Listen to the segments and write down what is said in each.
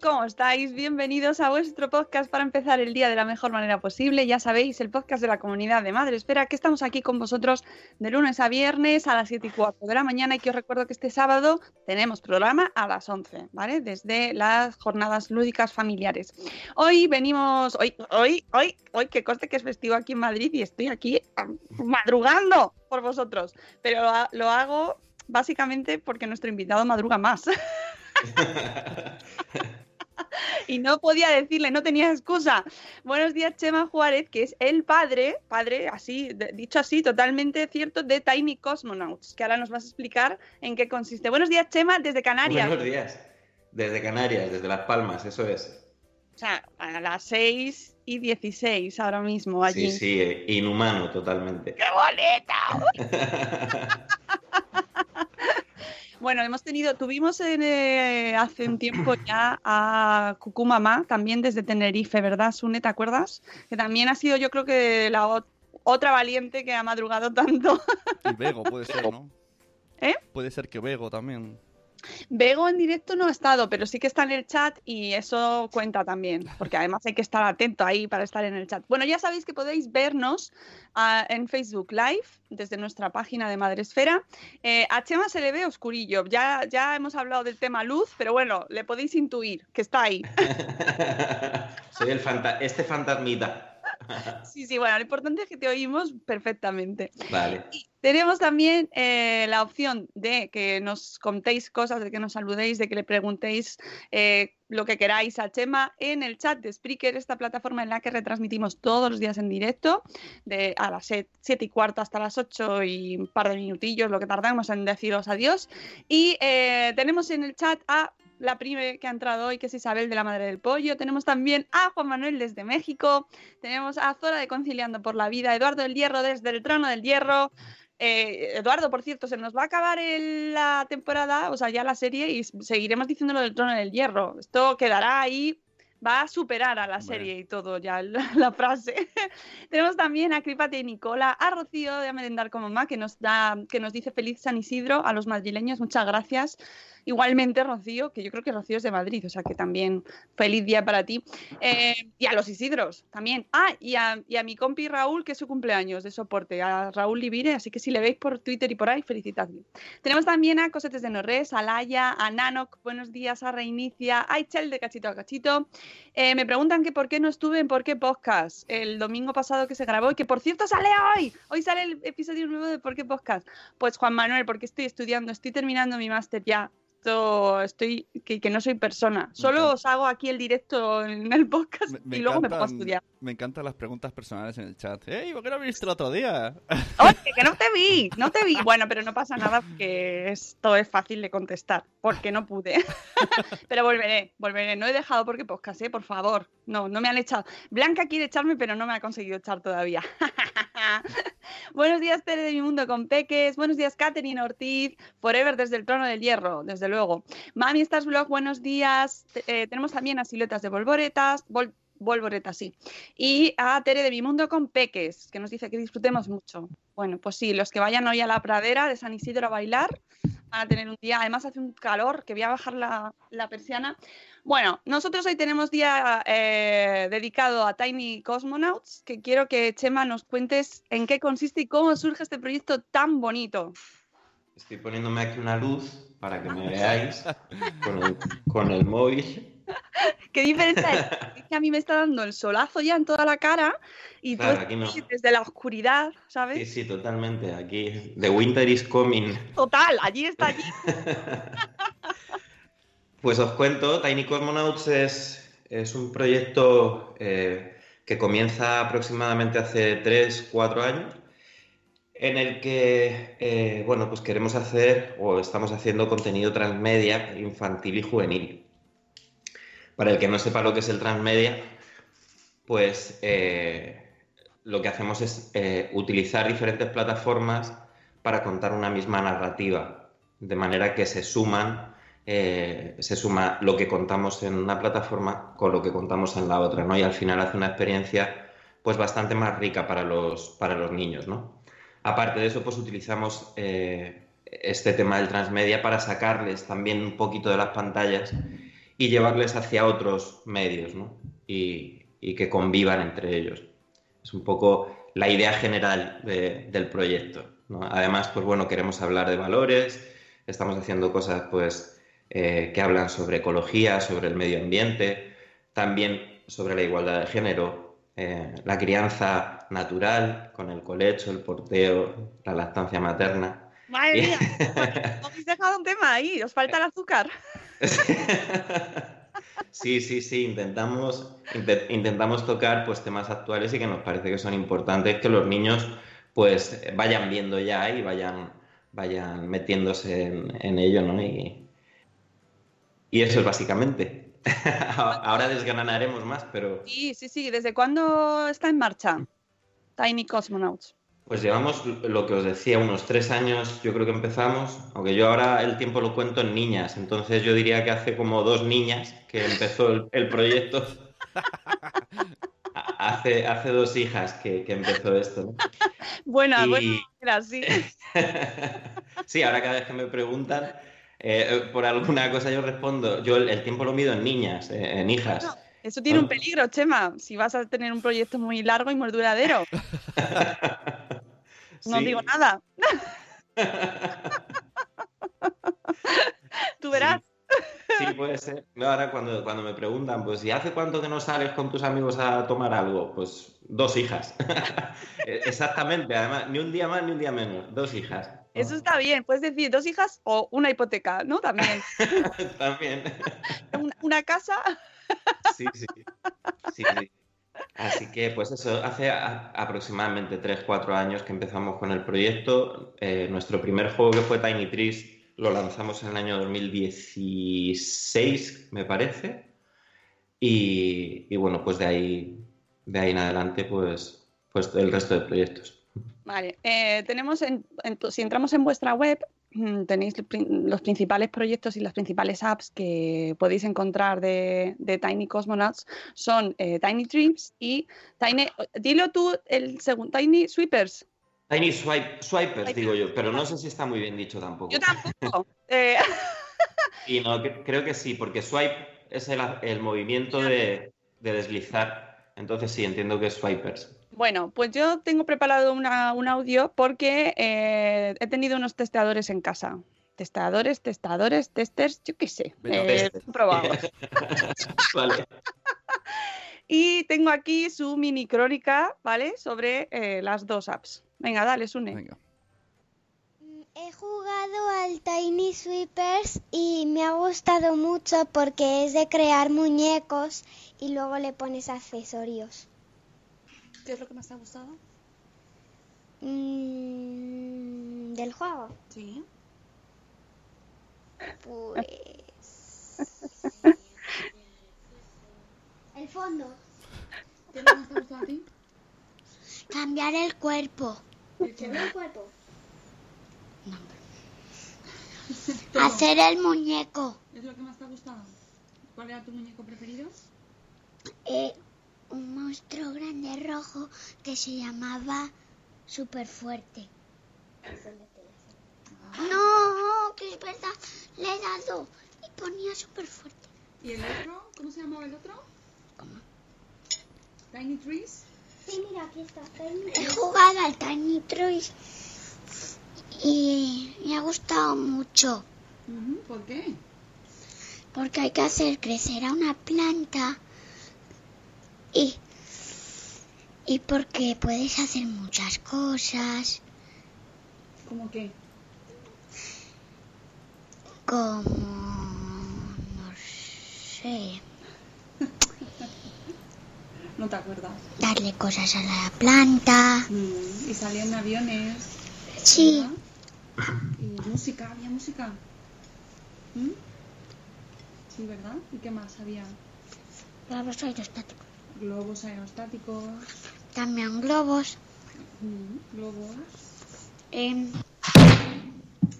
¿Cómo estáis? Bienvenidos a vuestro podcast para empezar el día de la mejor manera posible. Ya sabéis, el podcast de la comunidad de Madre Esfera, que estamos aquí con vosotros de lunes a viernes a las 7 y 4 de la mañana y que os recuerdo que este sábado tenemos programa a las 11, ¿vale? Desde las jornadas lúdicas familiares. Hoy venimos, hoy, hoy, hoy, hoy, que conste que es festivo aquí en Madrid y estoy aquí ah, madrugando por vosotros, pero lo, lo hago básicamente porque nuestro invitado madruga más. y no podía decirle, no tenía excusa. Buenos días, Chema Juárez, que es el padre, padre, así, de- dicho así, totalmente cierto, de Tiny Cosmonauts, que ahora nos vas a explicar en qué consiste. Buenos días, Chema, desde Canarias. Buenos días. Desde Canarias, desde Las Palmas, eso es. O sea, a las 6 y 16 ahora mismo allí. Sí, sí, eh, inhumano totalmente. ¡Qué bonita! Bueno, hemos tenido, tuvimos en, eh, hace un tiempo ya a Cucú Mamá, también desde Tenerife, ¿verdad, Sune? ¿Te acuerdas? Que también ha sido, yo creo que la ot- otra valiente que ha madrugado tanto. Y Bego puede ser, ¿no? ¿Eh? Puede ser que Bego también. Bego en directo no ha estado, pero sí que está en el chat y eso cuenta también, porque además hay que estar atento ahí para estar en el chat. Bueno, ya sabéis que podéis vernos ah, en Facebook Live desde nuestra página de Madresfera. Eh, a Chema se le ve oscurillo, ya, ya hemos hablado del tema luz, pero bueno, le podéis intuir que está ahí. Soy el fanta este fantasmita. Sí, sí, bueno, lo importante es que te oímos perfectamente. Vale. Tenemos también eh, la opción de que nos contéis cosas, de que nos saludéis, de que le preguntéis eh, lo que queráis a Chema en el chat de Spreaker, esta plataforma en la que retransmitimos todos los días en directo, de a las 7 y cuarto hasta las 8 y un par de minutillos, lo que tardamos en deciros adiós. Y eh, tenemos en el chat a la prime que ha entrado hoy, que es Isabel de la Madre del Pollo. Tenemos también a Juan Manuel desde México. Tenemos a Zora de Conciliando por la Vida, Eduardo del Hierro desde el Trono del Hierro. Eh, Eduardo, por cierto, se nos va a acabar el- la temporada, o sea, ya la serie, y seguiremos diciendo lo del Trono del Hierro. Esto quedará ahí, va a superar a la serie y todo ya la, la frase. Tenemos también a Cripate y Nicola, a Rocío de A Merendar como Mamá, que nos, da, que nos dice feliz San Isidro a los madrileños, muchas gracias. Igualmente, Rocío, que yo creo que Rocío es de Madrid, o sea que también feliz día para ti. Eh, y a los Isidros también. Ah, y a, y a mi compi Raúl, que es su cumpleaños de soporte, a Raúl Livire, así que si le veis por Twitter y por ahí, felicitadle. Tenemos también a Cosetes de Norres, a Laia, a Nanok, buenos días, a Reinicia, a Ichel de Cachito a Cachito. Eh, me preguntan que por qué no estuve en Por qué Podcast el domingo pasado que se grabó y que por cierto sale hoy. Hoy sale el episodio nuevo de Por qué Podcast. Pues Juan Manuel, porque estoy estudiando, estoy terminando mi máster ya. Esto, estoy que, que no soy persona. Solo os hago aquí el directo en el podcast Me y luego me pongo a encantan- estudiar. Me encantan las preguntas personales en el chat. ¡Ey, ¿por qué no viniste el otro día? Oye, que no te vi, no te vi. Bueno, pero no pasa nada porque esto es fácil de contestar, porque no pude. pero volveré, volveré. No he dejado porque podcast, ¿eh? por favor. No, no me han echado. Blanca quiere echarme, pero no me ha conseguido echar todavía. Buenos días, Tere de mi mundo con Peques. Buenos días, Catherine Ortiz. Forever desde el trono del hierro, desde luego. Mami Stars Blog, buenos días. Eh, tenemos también a siluetas de volvoretas. Vol- sí. Y a Tere de mi mundo con Peques, que nos dice que disfrutemos mucho. Bueno, pues sí, los que vayan hoy a la pradera de San Isidro a bailar a tener un día. Además, hace un calor que voy a bajar la, la persiana. Bueno, nosotros hoy tenemos día eh, dedicado a Tiny Cosmonauts, que quiero que Chema nos cuentes en qué consiste y cómo surge este proyecto tan bonito. Estoy poniéndome aquí una luz para que me veáis con el, con el móvil. ¿Qué diferencia es? Es que a mí me está dando el solazo ya en toda la cara y tú Claro, aquí no. estás desde la oscuridad, ¿sabes? Sí, sí, totalmente. Aquí, The Winter is Coming. Total, allí está allí. Pues os cuento, Tiny Cosmonauts es, es un proyecto eh, que comienza aproximadamente hace 3, 4 años, en el que, eh, bueno, pues queremos hacer o estamos haciendo contenido transmedia infantil y juvenil. Para el que no sepa lo que es el transmedia, pues eh, lo que hacemos es eh, utilizar diferentes plataformas para contar una misma narrativa, de manera que se suman, eh, se suma lo que contamos en una plataforma con lo que contamos en la otra, ¿no? Y al final hace una experiencia pues bastante más rica para los, para los niños, ¿no? Aparte de eso, pues utilizamos este tema del transmedia para sacarles también un poquito de las pantallas y llevarles hacia otros medios, ¿no? Y, y que convivan entre ellos. Es un poco la idea general de- del proyecto. ¿no? Además, pues bueno, queremos hablar de valores, estamos haciendo cosas pues eh, que hablan sobre ecología, sobre el medio ambiente, también sobre la igualdad de género, eh, la crianza natural con el colecho, el porteo, la lactancia materna. Madre mía, habéis dejado un tema ahí, os falta el azúcar. Sí, sí, sí, intentamos, inte- intentamos tocar pues temas actuales y que nos parece que son importantes que los niños pues vayan viendo ya y vayan, vayan metiéndose en, en ello, ¿no? Y, y eso es básicamente. Ahora desgranaremos más, pero Sí, sí, sí. ¿Desde cuándo está en marcha Tiny Cosmonauts? Pues llevamos lo que os decía, unos tres años yo creo que empezamos, aunque yo ahora el tiempo lo cuento en niñas, entonces yo diría que hace como dos niñas que empezó el, el proyecto. Hace, hace dos hijas que, que empezó esto, ¿no? Buena, Y- buena, era sí. Sí, ahora cada vez que me preguntan eh, por alguna cosa yo respondo, yo el, el tiempo lo mido en niñas, eh, en hijas. Eso tiene un peligro, Chema. Si vas a tener un proyecto muy largo y muy duradero. No Sí. digo nada. Tú verás. Sí, puede ser. Ahora cuando, cuando me preguntan, pues, ¿y hace cuánto que no sales con tus amigos a tomar algo? Pues dos hijas. Eh, Exactamente, además, ni un día más ni un día menos, dos hijas. Eso está bien. Puedes decir dos hijas o una hipoteca, ¿no? También. También. Una, una casa. Sí, sí. Sí, sí. Así que, pues eso, hace aproximadamente 3-4 años que empezamos con el proyecto. Eh, nuestro primer juego que fue Tiny Trees lo lanzamos en el año 2016, me parece. Y, bueno, pues de ahí, de ahí en adelante, pues, pues el resto de proyectos. Vale. eh, tenemos, en- si entramos en vuestra web, tenéis los prin- los principales proyectos y las principales apps que podéis encontrar de, de Tiny Cosmonauts son eh, Tiny Dreams y Tiny. Dilo tú, el segundo, Tiny Sweepers. Tiny swipe, Swipers, digo yo, pero no sé si está muy bien dicho tampoco. Yo tampoco. Eh, Y no, cre- creo que sí, porque swipe es el, el movimiento de, de deslizar. Entonces sí, entiendo que es swipers. Bueno, pues yo tengo preparado una- un audio porque eh, he tenido unos testeadores en casa. Testeadores, testadores, testers, yo qué sé. Eh, test. probados. Vale. Y tengo aquí su mini crónica, ¿vale? Sobre eh, las dos apps. Venga, dale, Sune. Venga. He jugado al Tiny Sweepers y me ha gustado mucho porque es de crear muñecos y luego le pones accesorios. ¿Qué es lo que más te ha gustado? Mm, ¿Del juego? Sí. Pues... El fondo. ¿Qué más te ha gustado a ti? Cambiar el cuerpo. ¿Cambiar el cuerpo? Hacer el muñeco. ¿Es lo que más te ha gustado? ¿Cuál era tu muñeco preferido? Eh, un monstruo grande rojo que se llamaba Super Fuerte. No, que es verdad. Le he dado y ponía Super Fuerte. ¿Y el otro? ¿Cómo se llamaba el otro? Tiny Trees. Sí, mira, aquí está. He jugado al Tiny Toys y me ha gustado mucho. ¿Por qué? Porque hay que hacer crecer a una planta y, y porque puedes hacer muchas cosas ¿Cómo qué? como, no sé, No te acuerdas. darle cosas a la planta. Mm, Y salían aviones. Sí, ¿verdad? Y música, había música. ¿Mm? Sí, ¿verdad? ¿Y qué más había? globos aerostáticos. Globos aerostáticos. También globos. mm, globos. Em,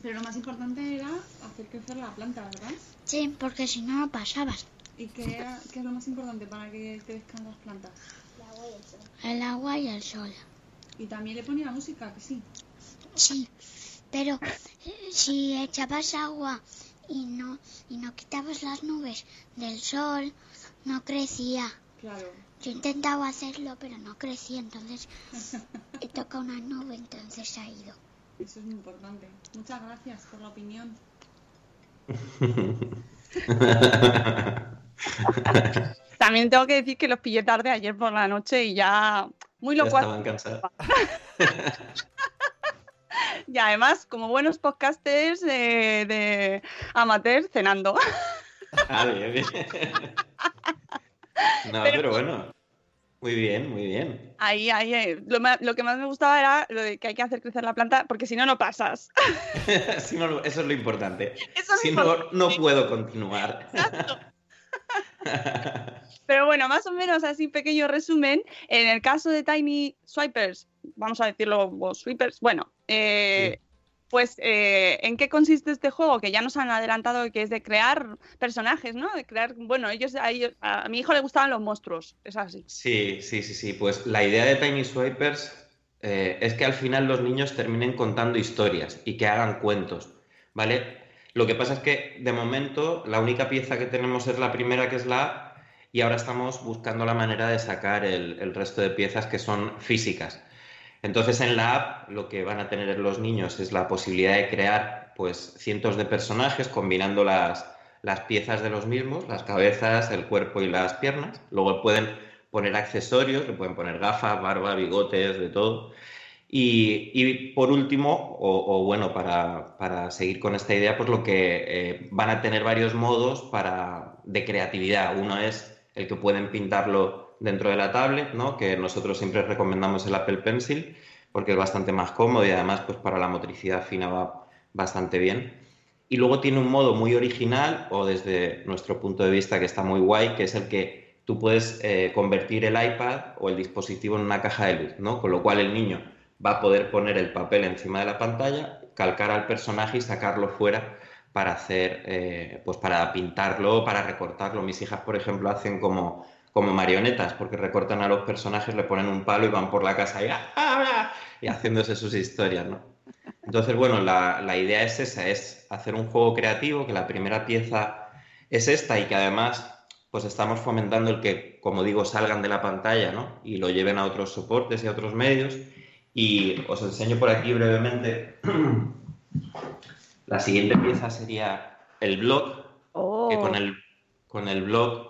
Pero lo más importante era hacer crecer la planta, ¿verdad? sí, porque si no, pasabas. ¿Y qué, qué es lo más importante para que crezcan las plantas? El agua y el sol. Y también le ponía música, que sí. Sí, pero si echabas agua y no y no quitabas las nubes del sol, no crecía. Claro. Yo he intentado hacerlo, pero no crecía, entonces he tocado una nube, entonces ha ido. Eso es muy importante. Muchas gracias por la opinión. También tengo que decir que los pillé tarde ayer por la noche y ya muy Ya locuaz. estaban cansados. Y además, como buenos podcasters de, de amateur, cenando. Ah, bien, bien. No, pero bueno. Muy bien, muy bien. Ahí, ahí, eh, lo, ma- lo que más me gustaba era lo de que hay que hacer crecer la planta, porque si no, no pasas. Si no, eso es lo importante. Eso es Si no, no puedo continuar. Pero bueno, más o menos así, pequeño resumen. En el caso de Tiny Swipers, vamos a decirlo, o Sweepers, bueno, eh, pues eh, ¿en qué consiste este juego? Que ya nos han adelantado que es de crear personajes, ¿no? De crear, bueno, ellos, a, ellos- a mi hijo le gustaban los monstruos, es así. Sí, sí, sí, sí. Pues la idea de Tiny Swipers eh, es que al final los niños terminen contando historias y que hagan cuentos, ¿vale? Lo que pasa es que de momento la única pieza que tenemos es la primera, que es la A, y ahora estamos buscando la manera de sacar el, el resto de piezas que son físicas. Entonces en la app lo que van a tener los niños es la posibilidad de crear pues cientos de personajes combinando las, las piezas de los mismos, las cabezas, el cuerpo y las piernas. Luego pueden poner accesorios, le pueden poner gafas, barba, bigotes, de todo. Y, y por último, o, bueno, para, para seguir con esta idea, pues lo que eh, van a tener varios modos para, de creatividad. Uno es el que pueden pintarlo dentro de la tablet, ¿no? que nosotros siempre recomendamos el Apple Pencil porque es bastante más cómodo y además pues para la motricidad fina va bastante bien. Y luego tiene un modo muy original o desde nuestro punto de vista que está muy guay, que es el que tú puedes eh, convertir el iPad o el dispositivo en una caja de luz, ¿no? Con lo cual el niño va a poder poner el papel encima de la pantalla, calcar al personaje y sacarlo fuera para hacer, eh, pues para pintarlo, para recortarlo. Mis hijas, por ejemplo, hacen como, como marionetas, porque recortan a los personajes, le ponen un palo y van por la casa y, ¡ah, ah! y haciéndose sus historias, ¿no? Entonces, bueno, la, la idea es esa, es hacer un juego creativo, que la primera pieza es esta y que además pues estamos fomentando el que, como digo, salgan de la pantalla, ¿no? Y lo lleven a otros soportes y a otros medios. Y os enseño por aquí brevemente. La siguiente pieza sería el blog, Oh. que con el, con el blog,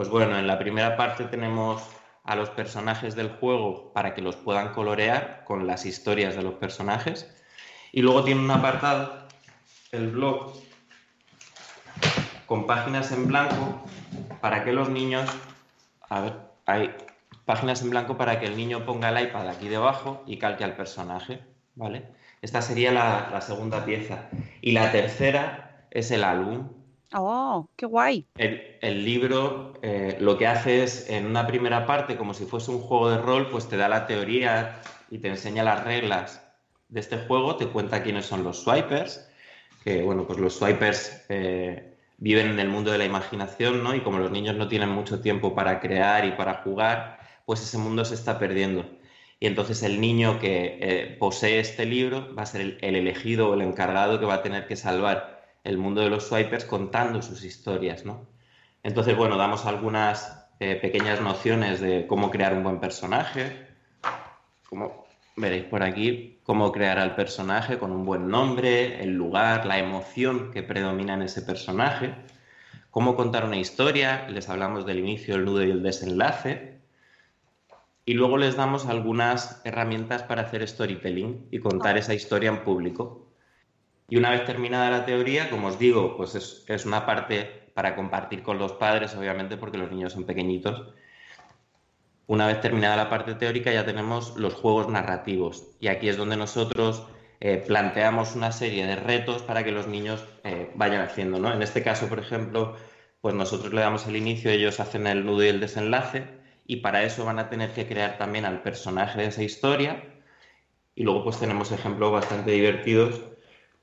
pues bueno, en la primera parte tenemos a los personajes del juego para que los puedan colorear con las historias de los personajes. Y luego tiene un apartado, el blog, con páginas en blanco para que los niños, a ver, hay páginas en blanco para que el niño ponga el iPad aquí debajo y calque al personaje, ¿vale? Esta sería la, la segunda pieza. Y la tercera es el álbum, Oh, qué guay. El, libro eh, lo que hace es, en una primera parte, como si fuese un juego de rol, pues te da la teoría y te enseña las reglas de este juego, te cuenta quiénes son los swipers, que bueno, pues los swipers eh, viven en el mundo de la imaginación, ¿no? Y como los niños no tienen mucho tiempo para crear y para jugar, pues ese mundo se está perdiendo. Y entonces el niño que eh, posee este libro va a ser el, el elegido o el encargado que va a tener que salvar el mundo de los swipers contando sus historias, ¿no? Entonces, bueno, damos algunas eh, pequeñas nociones de cómo crear un buen personaje, como veréis por aquí, cómo crear al personaje con un buen nombre, el lugar, la emoción que predomina en ese personaje, cómo contar una historia, les hablamos del inicio, el nudo y el desenlace, y luego les damos algunas herramientas para hacer storytelling y contar esa historia en público. Y una vez terminada la teoría, como os digo, pues es, es una parte para compartir con los padres, obviamente, porque los niños son pequeñitos. Una vez terminada la parte teórica, ya tenemos los juegos narrativos. Y aquí es donde nosotros eh, planteamos una serie de retos para que los niños eh, vayan haciendo. ¿no? En este caso, por ejemplo, pues nosotros le damos el inicio, ellos hacen el nudo y el desenlace, y para eso van a tener que crear también al personaje de esa historia. Y luego, pues tenemos ejemplos bastante divertidos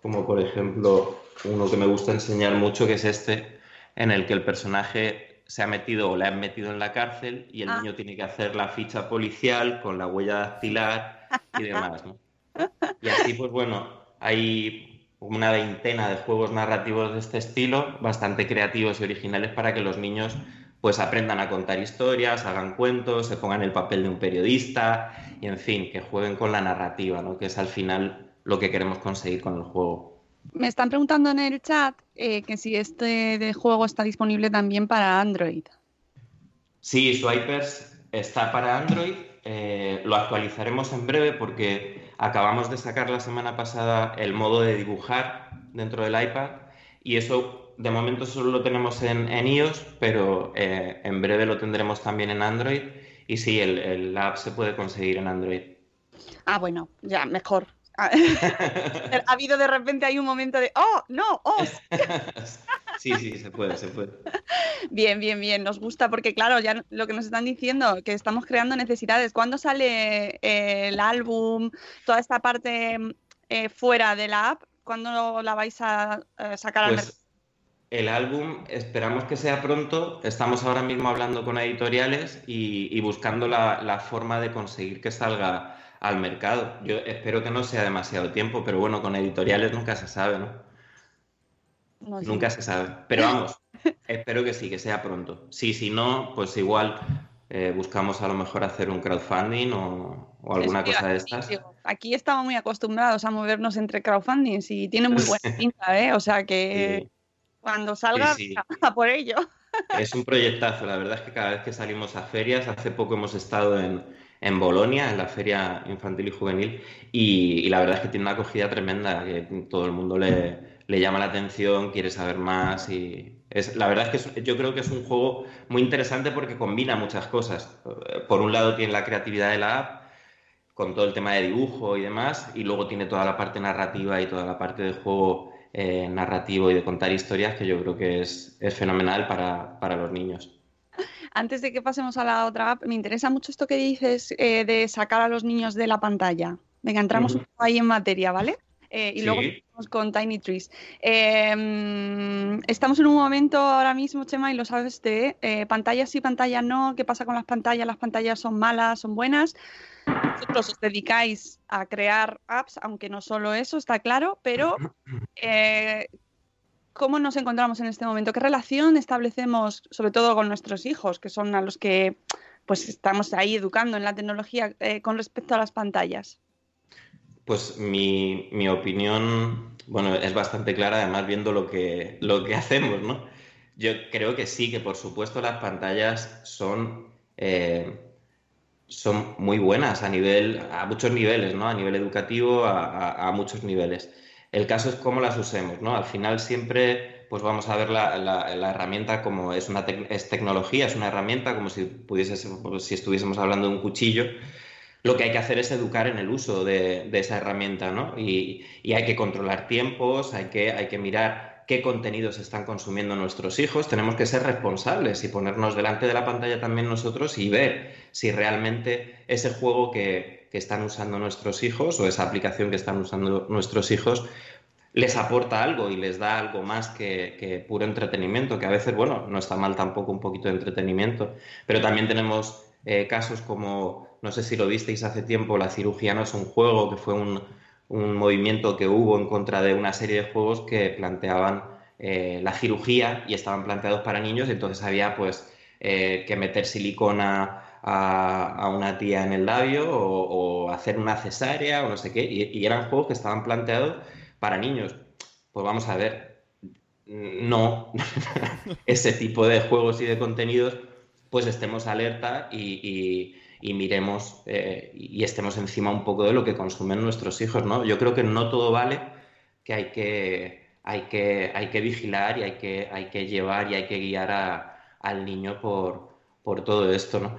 como por ejemplo uno que me gusta enseñar mucho, que es este, en el que el personaje se ha metido o le han metido en la cárcel y el Ah. niño tiene que hacer la ficha policial con la huella dactilar y demás, ¿no? Y así, pues bueno, hay una veintena de juegos narrativos de este estilo, bastante creativos y originales para que los niños pues aprendan a contar historias, hagan cuentos, se pongan el papel de un periodista y en fin, que jueguen con la narrativa, ¿no? Que es al final lo que queremos conseguir con el juego. Me están preguntando en el chat eh, que si este de juego está disponible también para Android. Sí, Swipers está para Android. eh, lo actualizaremos en breve porque acabamos de sacar la semana pasada el modo de dibujar dentro del iPad y eso de momento solo lo tenemos en, en iOS, pero eh, en breve lo tendremos también en Android y sí, el, el app se puede conseguir en Android. Ah, bueno, ya, mejor. ha habido de repente hay un momento de, oh, no, oh. Sí, sí, se puede, se puede. Bien, bien, bien, nos gusta porque claro, ya lo que nos están diciendo, que estamos creando necesidades. ¿Cuándo sale eh, el álbum, toda esta parte eh, fuera de la app? ¿Cuándo la vais a eh, sacar al mercado? Pues el álbum esperamos que sea pronto. Estamos ahora mismo hablando con editoriales y, y buscando la, la forma de conseguir que salga al mercado. Yo espero que no sea demasiado tiempo, pero bueno, con editoriales nunca se sabe, ¿no? No, sí. Nunca se sabe. Pero vamos, espero que sí, que sea pronto. Sí, si no, pues igual eh, buscamos a lo mejor hacer un crowdfunding o, o alguna cosa de estas. aquí estamos muy acostumbrados a movernos entre crowdfundings y tiene muy buena pinta, ¿eh? O sea que Sí. cuando salga, sí. a por ello. Es un proyectazo, la verdad es que cada vez que salimos a ferias, hace poco hemos estado en, en Bolonia, en la feria infantil y juvenil, y, la verdad es que tiene una acogida tremenda, que todo el mundo le, le llama la atención, quiere saber más y es, la verdad es que es- yo creo que es un juego muy interesante porque combina muchas cosas. Por un lado tiene la creatividad de la app, con todo el tema de dibujo y demás, y luego tiene toda la parte narrativa y toda la parte de juego eh, narrativo y de contar historias que yo creo que es, es fenomenal para, para los niños. Antes de que pasemos a la otra app, me interesa mucho esto que dices eh, de sacar a los niños de la pantalla. Venga, entramos un poco ahí en materia, ¿vale? Eh, y Sí. luego seguimos con Tiny Trees. Eh, mm, estamos en un momento ahora mismo, Chema, y lo sabes, de eh, pantallas sí, pantallas no. ¿Qué pasa con las pantallas? ¿Las pantallas son malas, son buenas? Vosotros os dedicáis a crear apps, aunque no solo eso, está claro, pero ¿cómo nos encontramos en este momento? ¿Qué relación establecemos, sobre todo con nuestros hijos, que son a los que pues estamos ahí educando en la tecnología eh, con respecto a las pantallas? Pues mi, mi opinión, bueno, es bastante clara, además viendo lo que, lo que hacemos, ¿no? Yo creo que sí, que por supuesto las pantallas son, eh, son muy buenas a nivel, a muchos niveles, ¿no? A nivel educativo, a, a- a muchos niveles. El caso es cómo las usemos, ¿no? Al final siempre, pues vamos a ver la, herramienta como es una es tecnología, es una herramienta, como si pudiese, ser- si estuviésemos hablando de un cuchillo. Lo que hay que hacer es educar en el uso de, de esa herramienta, ¿no? Y, y hay que controlar tiempos, hay que, hay que mirar qué contenidos están consumiendo nuestros hijos, tenemos que ser responsables y ponernos delante de la pantalla también nosotros y ver si realmente ese juego que, que están usando nuestros hijos o esa aplicación que están usando nuestros hijos les aporta algo y les da algo más que, puro entretenimiento, que a veces, bueno, no está mal tampoco un poquito de entretenimiento, pero también tenemos eh, casos como, no sé si lo visteis hace tiempo, La cirugía no es un juego, que fue un, movimiento que hubo en contra de una serie de juegos que planteaban eh, la cirugía y estaban planteados para niños, entonces había pues eh, que meter silicona a, una tía en el labio o, hacer una cesárea o no sé qué, y eran juegos que estaban planteados para niños. Pues vamos a ver, no, ese tipo de juegos y de contenidos, pues estemos alerta y, miremos eh, y estemos encima un poco de lo que consumen nuestros hijos, ¿no? Yo creo que no todo vale, que hay que, hay que, hay que vigilar y hay que, hay que llevar y hay que guiar al niño por, por todo esto, ¿no?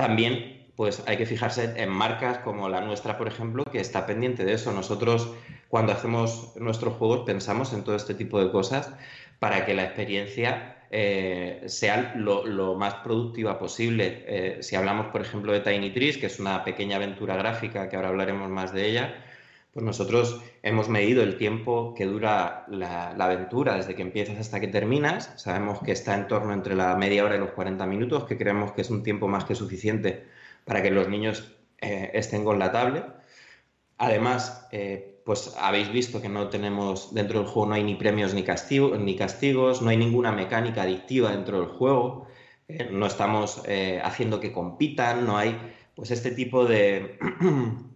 También pues hay que fijarse en marcas como la nuestra, por ejemplo, que está pendiente de eso. Nosotros, cuando hacemos nuestros juegos, pensamos en todo este tipo de cosas para que la experiencia eh, sea lo, más productiva posible. Eh, si hablamos, por ejemplo, de Tiny Trees, que es una pequeña aventura gráfica, que ahora hablaremos más de ella, pues nosotros hemos medido el tiempo que dura la, aventura desde que empiezas hasta que terminas. Sabemos que está en torno entre la media hora y los 40 minutos, que creemos que es un tiempo más que suficiente para que los niños eh, estén con la tablet. Además, eh, pues habéis visto que no tenemos dentro del juego no hay ni premios ni, ni castigos, no hay ninguna mecánica adictiva dentro del juego, eh, no estamos haciendo que compitan, no hay pues este tipo de,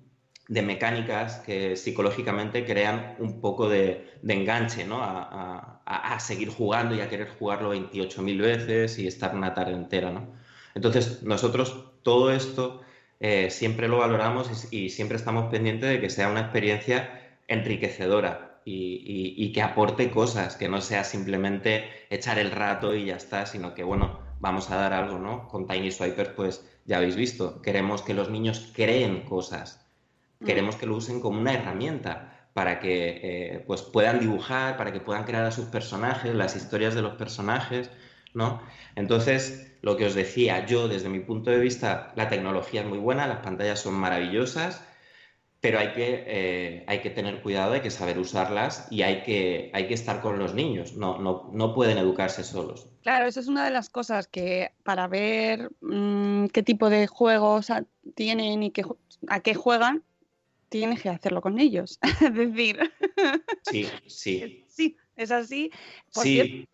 de mecánicas que psicológicamente crean un poco de, enganche ¿no? a, a, seguir jugando y a querer jugarlo 28.000 veces y estar una tarde entera. ¿no? Entonces, nosotros todo esto eh, siempre lo valoramos y, siempre estamos pendientes de que sea una experiencia enriquecedora y, que aporte cosas, que no sea simplemente echar el rato y ya está, sino que, bueno, vamos a dar algo, ¿no? Con Tiny Swipers, pues ya habéis visto, queremos que los niños creen cosas. Queremos que lo usen como una herramienta para que eh, pues puedan dibujar, para que puedan crear a sus personajes, las historias de los personajes, ¿no? Entonces, lo que os decía, yo desde mi punto de vista, la tecnología es muy buena, las pantallas son maravillosas, pero hay que, eh, hay que tener cuidado, hay que saber usarlas y hay que, hay que estar con los niños, no, no, no pueden educarse solos. Claro, eso es una de las cosas que para ver mm, qué tipo de juegos tienen y qué, a qué juegan, tienes que hacerlo con ellos. es decir, sí, sí. Sí, es así. sí.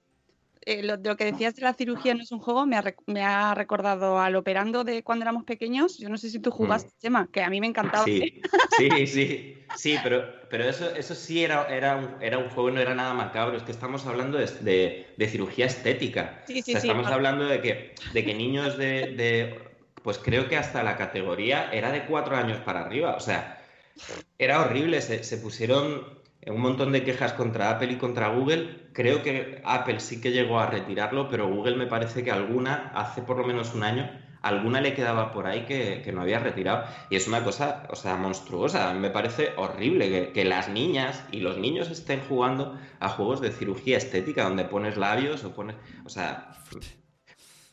Eh, lo, que decías de la cirugía no es un juego, me ha, recordado al operando de cuando éramos pequeños. Yo no sé si tú jugaste, mm. que a mí me encantaba. Sí, sí, sí, sí, pero, pero eso, eso sí era, era, un, era un juego, no era nada macabro. Es que estamos hablando de, de, cirugía estética. Sí, sí, estamos hablando de que, de que niños de, de, pues creo que hasta la categoría era de cuatro años para arriba. O sea, era horrible. Se, pusieron un montón de quejas contra Apple y contra Google. Creo que Apple sí que llegó a retirarlo, pero Google me parece que alguna, hace por lo menos un año, alguna le quedaba por ahí que, no había retirado. Y es una cosa, o sea, monstruosa. me parece horrible que, las niñas y los niños estén jugando a juegos de cirugía estética donde pones labios o pones. O sea.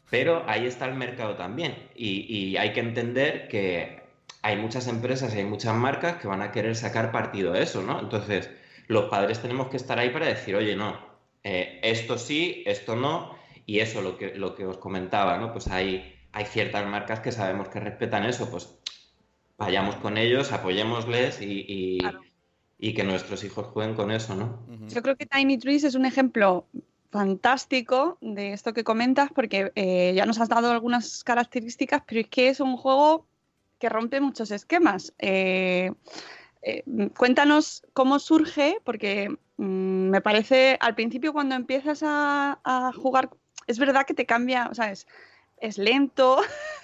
Pero ahí está el mercado también. Y hay que entender que hay muchas empresas y hay muchas marcas que van a querer sacar partido a eso, ¿no? Entonces, los padres tenemos que estar ahí para decir, oye, no, eh, esto sí, esto no, y eso, lo que, lo que os comentaba, ¿no? Pues hay, hay ciertas marcas que sabemos que respetan eso, pues vayamos con ellos, apoyémosles y, y, que nuestros hijos jueguen con eso, ¿no? Yo creo que Tiny Trees es un ejemplo fantástico de esto que comentas, porque eh, ya nos has dado algunas características, pero es que es un juego que rompe muchos esquemas. Eh, eh, cuéntanos cómo surge, porque mm, me parece, al principio cuando empiezas a, jugar, es verdad que te cambia, o sea, es, lento,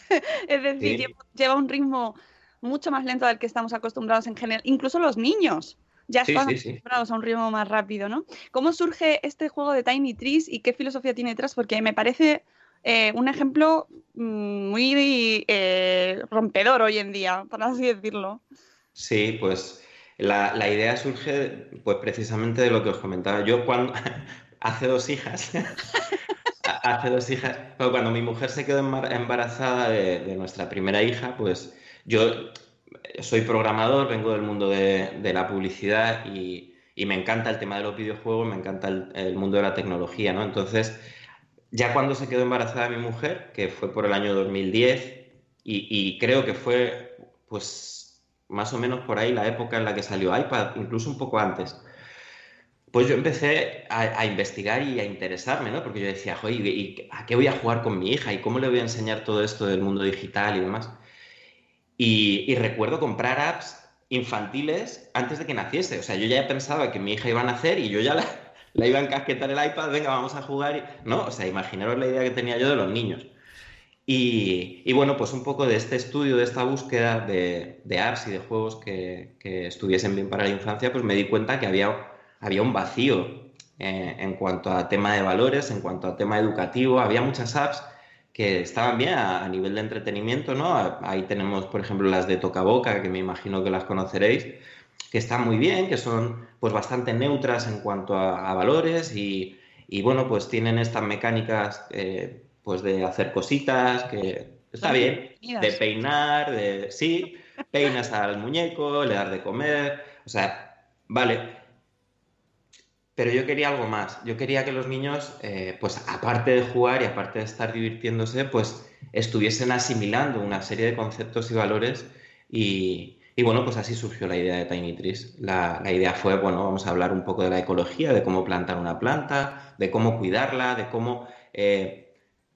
es decir, lleva, un ritmo mucho más lento al que estamos acostumbrados en general, incluso los niños. Ya están acostumbrados a un ritmo más rápido, ¿no? ¿Cómo surge este juego de Tiny Trees y qué filosofía tiene detrás? Porque me parece eh, un ejemplo mm, muy eh, rompedor hoy en día, por así decirlo. Sí, pues La, la idea surge, pues precisamente de lo que os comentaba. Yo cuando, hace dos hijas, hace dos hijas, pero cuando mi mujer se quedó embarazada de, nuestra primera hija, pues yo soy programador, vengo del mundo de, de la publicidad y, y, me encanta el tema de los videojuegos, me encanta el, mundo de la tecnología, ¿no? Entonces, ya cuando se quedó embarazada mi mujer, que fue por el año 2010, y, y creo que fue, pues, más o menos por ahí la época en la que salió iPad, incluso un poco antes, pues yo empecé a, a investigar y a interesarme, ¿no? Porque yo decía, joder, ¿y a qué voy a jugar con mi hija? ¿Y cómo le voy a enseñar todo esto del mundo digital y demás? Y, y recuerdo comprar apps infantiles antes de que naciese. O sea, yo ya pensaba que mi hija iba a nacer y yo ya la, la iba a encasquetar el iPad, venga, vamos a jugar. No, o sea, imaginaros la idea que tenía yo de los niños. Y, bueno, pues un poco de este estudio, de esta búsqueda de, de apps y de juegos que, que, estuviesen bien para la infancia, pues me di cuenta que había, había un vacío eh, en cuanto a tema de valores, en cuanto a tema educativo. Había muchas apps que estaban bien a, a nivel de entretenimiento, ¿no? Ahí tenemos, por ejemplo, las de Toca Boca, que me imagino que las conoceréis, que están muy bien, que son pues bastante neutras en cuanto a, a valores y, y, bueno, pues tienen estas mecánicas... Eh, pues de hacer cositas, que está bien, de peinar, de sí, peinas al muñeco, le das de comer, o sea, vale. Pero yo quería algo más. Yo quería que los niños, eh, pues aparte de jugar y aparte de estar divirtiéndose, pues estuviesen asimilando una serie de conceptos y valores y, y bueno, pues así surgió la idea de Tiny Trees. La, la, idea fue, bueno, vamos a hablar un poco de la ecología, de cómo plantar una planta, de cómo cuidarla, de cómo eh,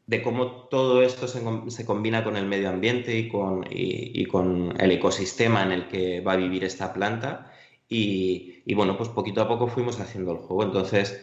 de cómo todo esto se, se, combina con el medio ambiente y con, y, con, el ecosistema en el que va a vivir esta planta. Y, y bueno, pues poquito a poco fuimos haciendo el juego. Entonces,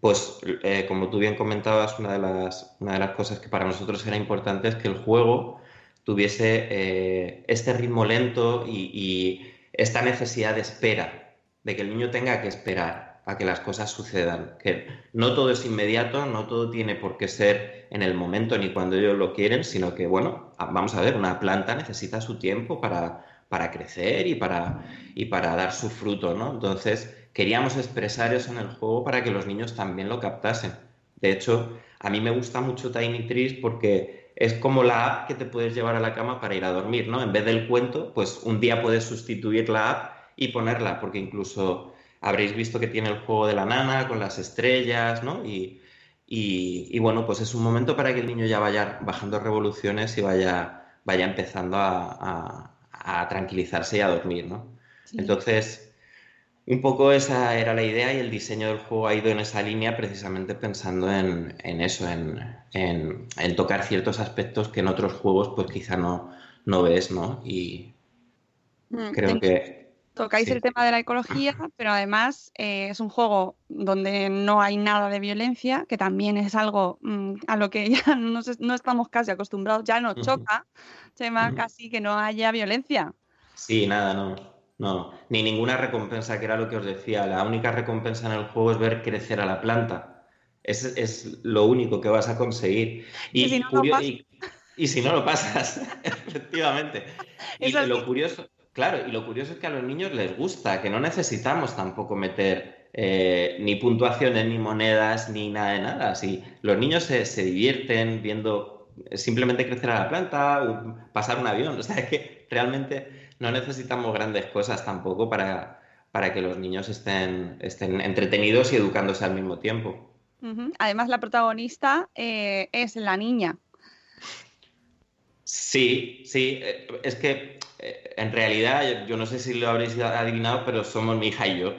pues eh, como tú bien comentabas, una de, las, una de las cosas que para nosotros era importante es que el juego tuviese eh, este ritmo lento y, y esta necesidad de espera, de que el niño tenga que esperar a que las cosas sucedan. Que no todo es inmediato, no todo tiene por qué ser en el momento ni cuando ellos lo quieren, sino que, bueno, vamos a ver, una planta necesita su tiempo para, para crecer y para, y para dar su fruto, ¿no? Entonces, queríamos expresar eso en el juego para que los niños también lo captasen. De hecho, a mí me gusta mucho Tiny Trees porque es como la app que te puedes llevar a la cama para ir a dormir, ¿no? En vez del cuento, pues un día puedes sustituir la app y ponerla, porque incluso habréis visto que tiene el juego de la nana con las estrellas, ¿no? Y, y, y, bueno, pues es un momento para que el niño ya vaya bajando revoluciones y vaya, vaya empezando a, a, a tranquilizarse y a dormir, ¿no? Sí. Entonces, un poco esa era la idea y el diseño del juego ha ido en esa línea precisamente pensando en, en eso, en, en, en, tocar ciertos aspectos que en otros juegos pues quizá no, no ves, ¿no? Y mm, creo que Tocáis sí. el tema de la ecología, pero además eh, es un juego donde no hay nada de violencia, que también es algo mmm, a lo que ya no, no, estamos casi acostumbrados, ya nos choca, Chema, uh -huh. casi que no haya violencia. Sí, nada, no, no, ni ninguna recompensa, que era lo que os decía, la única recompensa en el juego es ver crecer a la planta, es, es lo único que vas a conseguir. Y, y, si, no y, y si no lo pasas, efectivamente. Y lo curioso, Claro, y lo curioso es que a los niños les gusta, que no necesitamos tampoco meter eh, ni puntuaciones, ni monedas, ni nada de nada. Si los niños se, se, divierten viendo simplemente crecer a la planta, pasar un avión. O sea, es que realmente no necesitamos grandes cosas tampoco para, para que los niños estén, estén entretenidos y educándose al mismo tiempo. Uh -huh. Además, la protagonista eh, es la niña. Sí, sí, eh, es que eh, en realidad, yo no sé si lo habréis adivinado, pero somos mi hija y yo.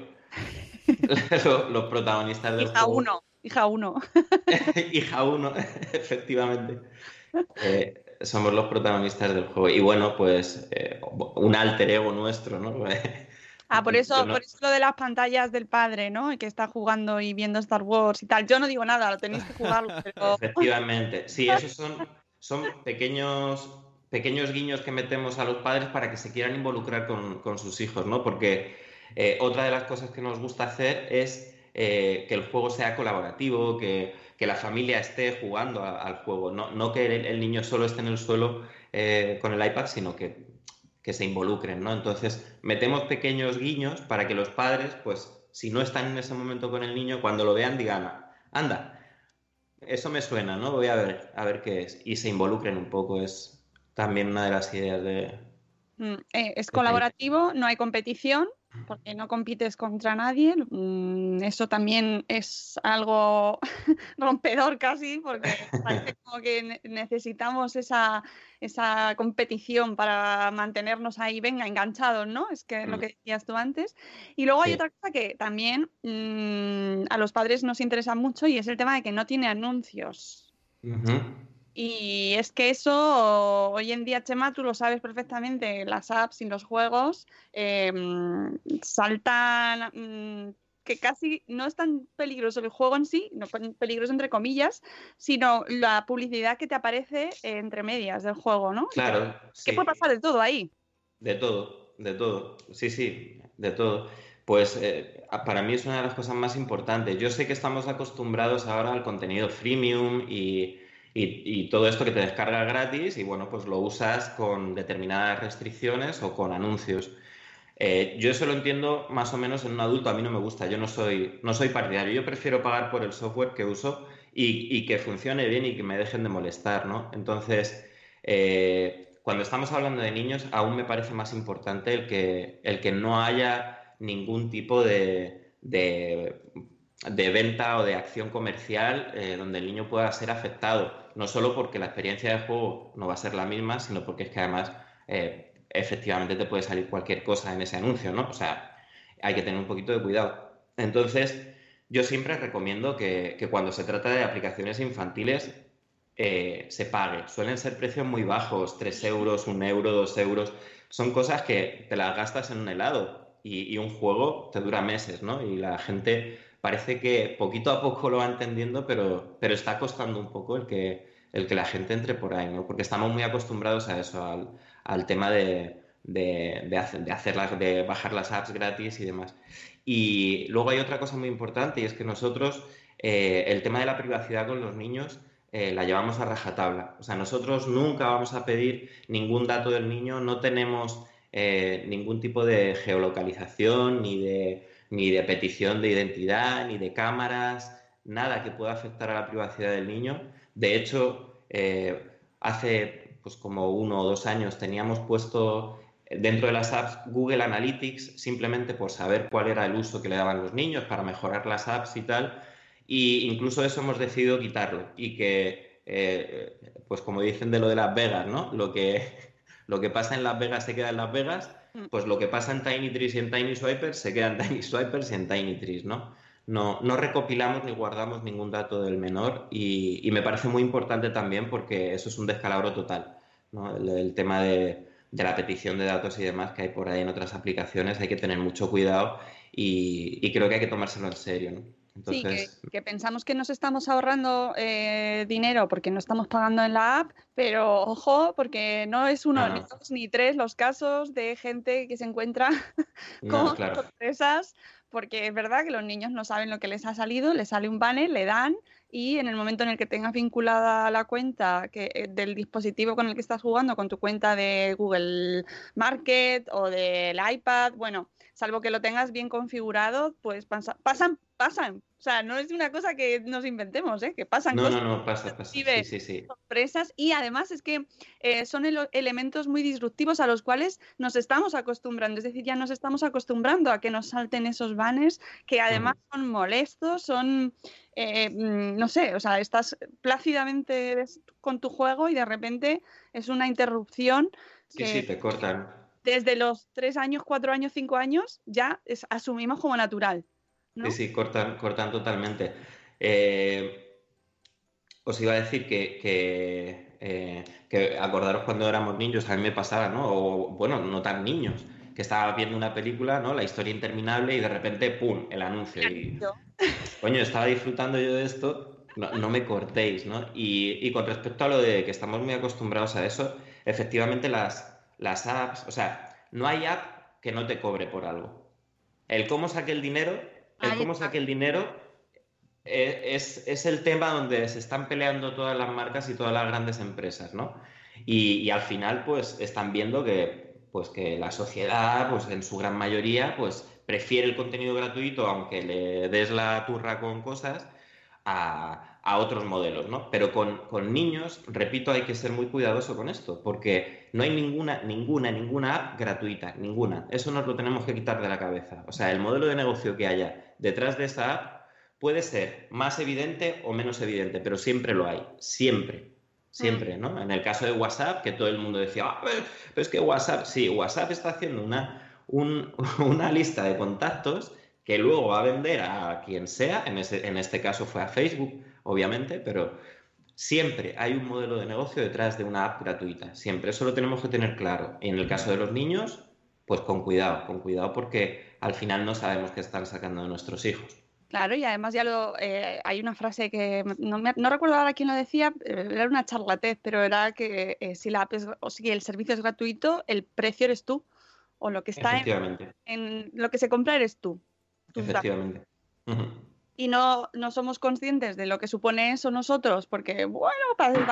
los, los, protagonistas del hija juego. Uno, hija uno. hija uno, efectivamente. Eh, somos los protagonistas del juego. Y bueno, pues eh, un alter ego nuestro, ¿no? Ah, por eso, no... por eso lo de las pantallas del padre, ¿no? Que está jugando y viendo Star Wars y tal. Yo no digo nada, lo tenéis que jugarlo. Pero... Efectivamente. Sí, esos son, son pequeños pequeños guiños que metemos a los padres para que se quieran involucrar con, con sus hijos, ¿no? Porque eh, otra de las cosas que nos gusta hacer es eh, que el juego sea colaborativo, que, que la familia esté jugando a, al juego, no, no que el, el, niño solo esté en el suelo eh, con el iPad, sino que, que se involucren, ¿no? Entonces, metemos pequeños guiños para que los padres, pues, si no están en ese momento con el niño, cuando lo vean digan, anda, eso me suena, ¿no? Voy a ver, a ver qué es. Y se involucren un poco, es también una de las ideas de... Mm, eh, es colaborativo, no hay competición, porque no compites contra nadie. Mm, eso también es algo rompedor casi, porque parece como que necesitamos esa, esa competición para mantenernos ahí, venga, enganchados, ¿no? Es que lo mm. que decías tú antes. Y luego hay otra cosa que también mm, a los padres nos interesa mucho y es el tema de que no tiene anuncios. Y es que eso, hoy en día, Chema, tú lo sabes perfectamente, las apps y los juegos em, saltan, mm, que casi no es tan peligroso el juego en sí, no peligroso entre comillas, sino la publicidad que te aparece entre medias del juego, ¿no? Claro. ¿Qué puede pasar de todo ahí? De todo, de todo. Sí, sí, de todo. Pues eh, para mí es una de las cosas más importantes. Yo sé que estamos acostumbrados ahora al contenido freemium y y, todo esto que te descarga gratis y bueno, pues lo usas con determinadas restricciones o con anuncios. Eh, yo eso lo entiendo más o menos en un adulto, a mí no me gusta, yo no soy, no soy partidario, yo prefiero pagar por el software que uso y, que funcione bien y que me dejen de molestar, ¿no? Entonces, eh, cuando estamos hablando de niños, aún me parece más importante el que, el que no haya ningún tipo de de venta o de acción comercial eh, donde el niño pueda ser afectado, no solo porque la experiencia de juego no va a ser la misma, sino porque es que además eh, efectivamente te puede salir cualquier cosa en ese anuncio, ¿no? O sea, hay que tener un poquito de cuidado. Entonces, yo siempre recomiendo que, cuando se trata de aplicaciones infantiles eh, se pague. Suelen ser precios muy bajos, 3 euros, 1 euro, 2 euros. Son cosas que te las gastas en un helado y, y un juego te dura meses, ¿no? Y la gente parece que poquito a poco lo va entendiendo, pero, pero está costando un poco el que, el que la gente entre por ahí, ¿no? Porque estamos muy acostumbrados a eso, al, tema de, de, de, hacer, de bajar las apps gratis y demás. Y luego hay otra cosa muy importante y es que nosotros eh, el tema de la privacidad con los niños eh, la llevamos a rajatabla. O sea, nosotros nunca vamos a pedir ningún dato del niño, no tenemos eh, ningún tipo de geolocalización ni de ni de petición de identidad, ni de cámaras, nada que pueda afectar a la privacidad del niño. De hecho, eh, hace pues como uno o dos años teníamos puesto dentro de las apps Google Analytics simplemente por saber cuál era el uso que le daban los niños para mejorar las apps y tal. Y incluso eso hemos decidido quitarlo y que, eh, pues como dicen de lo de Las Vegas, ¿no? Lo que, lo que pasa en Las Vegas se queda en Las Vegas. Pues lo que pasa en Tiny Trees y en Tiny Swipers se queda en Tiny Swipers y en Tiny Trees, ¿no? No, no recopilamos ni guardamos ningún dato del menor y, me parece muy importante también porque eso es un descalabro total, ¿no? el, tema de, la petición de datos y demás que hay por ahí en otras aplicaciones hay que tener mucho cuidado y, y creo que hay que tomárselo en serio, ¿no? Sí, que, pensamos que nos estamos ahorrando eh, dinero porque no estamos pagando en la app, pero ojo, porque no es uno, ni dos, ni tres los casos de gente que se encuentra con sorpresas, porque es verdad que los niños no saben lo que les ha salido, les sale un banner, le dan y en el momento en el que tengas vinculada la cuenta que, eh, del dispositivo con el que estás jugando con tu cuenta de Google Market o del iPad, bueno, salvo que lo tengas bien configurado, pues pasan, pasan. O sea, no es una cosa que nos inventemos, ¿eh? que pasan no, cosas. No, no, pasa, pasa. Sí, sí, sí. Sorpresas y además es que eh, son elementos muy disruptivos a los cuales nos estamos acostumbrando. Es decir, ya nos estamos acostumbrando a que nos salten esos banners que además son molestos, son, eh, mm, no sé, o sea, estás plácidamente con tu juego y de repente es una interrupción. Sí, sí, te cortan desde los tres años, cuatro años, cinco años, ya asumimos como natural. Sí, sí, cortan, cortan totalmente. Eh, os iba a decir que, eh, que, acordaros cuando éramos niños, a mí me pasaba, ¿no? O bueno, no tan niños, que estaba viendo una película, ¿no? La historia interminable y de repente, ¡pum!, el anuncio. Y, coño, estaba disfrutando yo de esto, no, me cortéis, ¿no? Y, y, con respecto a lo de que estamos muy acostumbrados a eso, efectivamente las, las apps, o sea, no hay app que no te cobre por algo. El cómo saque el dinero, el cómo saque el dinero eh, es, el tema donde se están peleando todas las marcas y todas las grandes empresas, ¿no? Y, al final, pues, están viendo que pues que la sociedad, pues en su gran mayoría, pues prefiere el contenido gratuito, aunque le des la turra con cosas, a, otros modelos, ¿no? Pero con, con, niños, repito, hay que ser muy cuidadoso con esto, porque no hay ninguna, ninguna, ninguna app gratuita, ninguna. Eso nos lo tenemos que quitar de la cabeza. O sea, el modelo de negocio que haya detrás de esa app puede ser más evidente o menos evidente, pero siempre lo hay, siempre. Siempre, ¿no? En el caso de WhatsApp, que todo el mundo decía, ah, pero, es que WhatsApp, sí, WhatsApp está haciendo una, una lista de contactos que luego va a vender a quien sea, en, en este caso fue a Facebook, obviamente, pero siempre hay un modelo de negocio detrás de una app gratuita, siempre, eso lo tenemos que tener claro. Y en el caso de los niños, pues con cuidado, con cuidado porque al final no sabemos qué están sacando de nuestros hijos. Claro, y además ya lo eh, hay una frase que no, no, recuerdo ahora quién lo decía, eh, era una charlatez, pero era que eh, si la app o si el servicio es gratuito, el precio eres tú. O lo que está en, lo que se compra eres tú. Efectivamente. Y no, no somos conscientes de lo que supone eso nosotros, porque, bueno, parece,